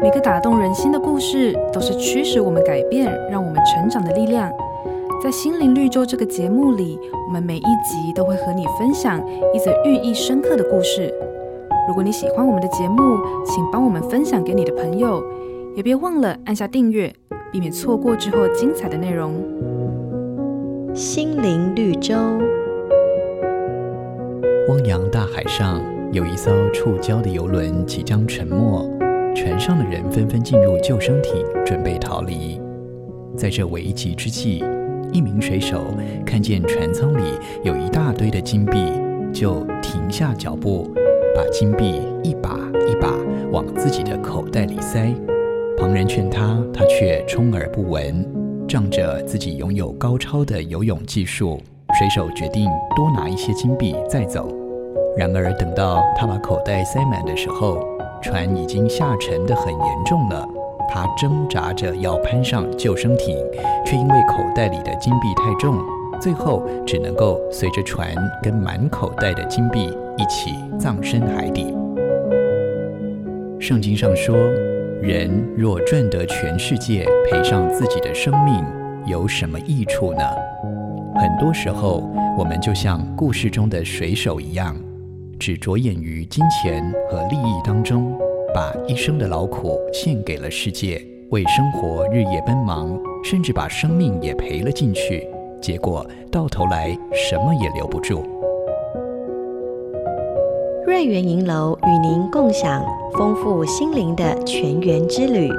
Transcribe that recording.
每个打动人心的故事，都是驱使我们改变、让我们成长的力量。在心灵绿洲这个节目里，我们每一集都会和你分享一则寓意深刻的故事。如果你喜欢我们的节目，请帮我们分享给你的朋友，也别忘了按下订阅，避免错过之后精彩的内容。心灵绿洲。汪洋大海上，有一艘触礁的游轮即将沉没，船上的人纷纷进入救生艇，准备逃离。在这危急之际，一名水手看见船舱里有一大堆的金币，就停下脚步，把金币一把一把往自己的口袋里塞。旁人劝他，他却充耳不闻。仗着自己拥有高超的游泳技术，水手决定多拿一些金币再走。然而，等到他把口袋塞满的时候，船已经下沉得很严重了。他挣扎着要攀上救生艇，却因为口袋里的金币太重，最后只能够随着船跟满口袋的金币一起葬身海底。圣经上说，人若赚得全世界，赔上自己的生命，有什么益处呢？很多时候，我们就像故事中的水手一样，只着眼于金钱和利益当中。把一生的劳苦献给了世界，为生活日夜奔忙，甚至把生命也赔了进去，结果到头来什么也留不住。瑞圆银楼与您共享丰富心灵的泉源之旅。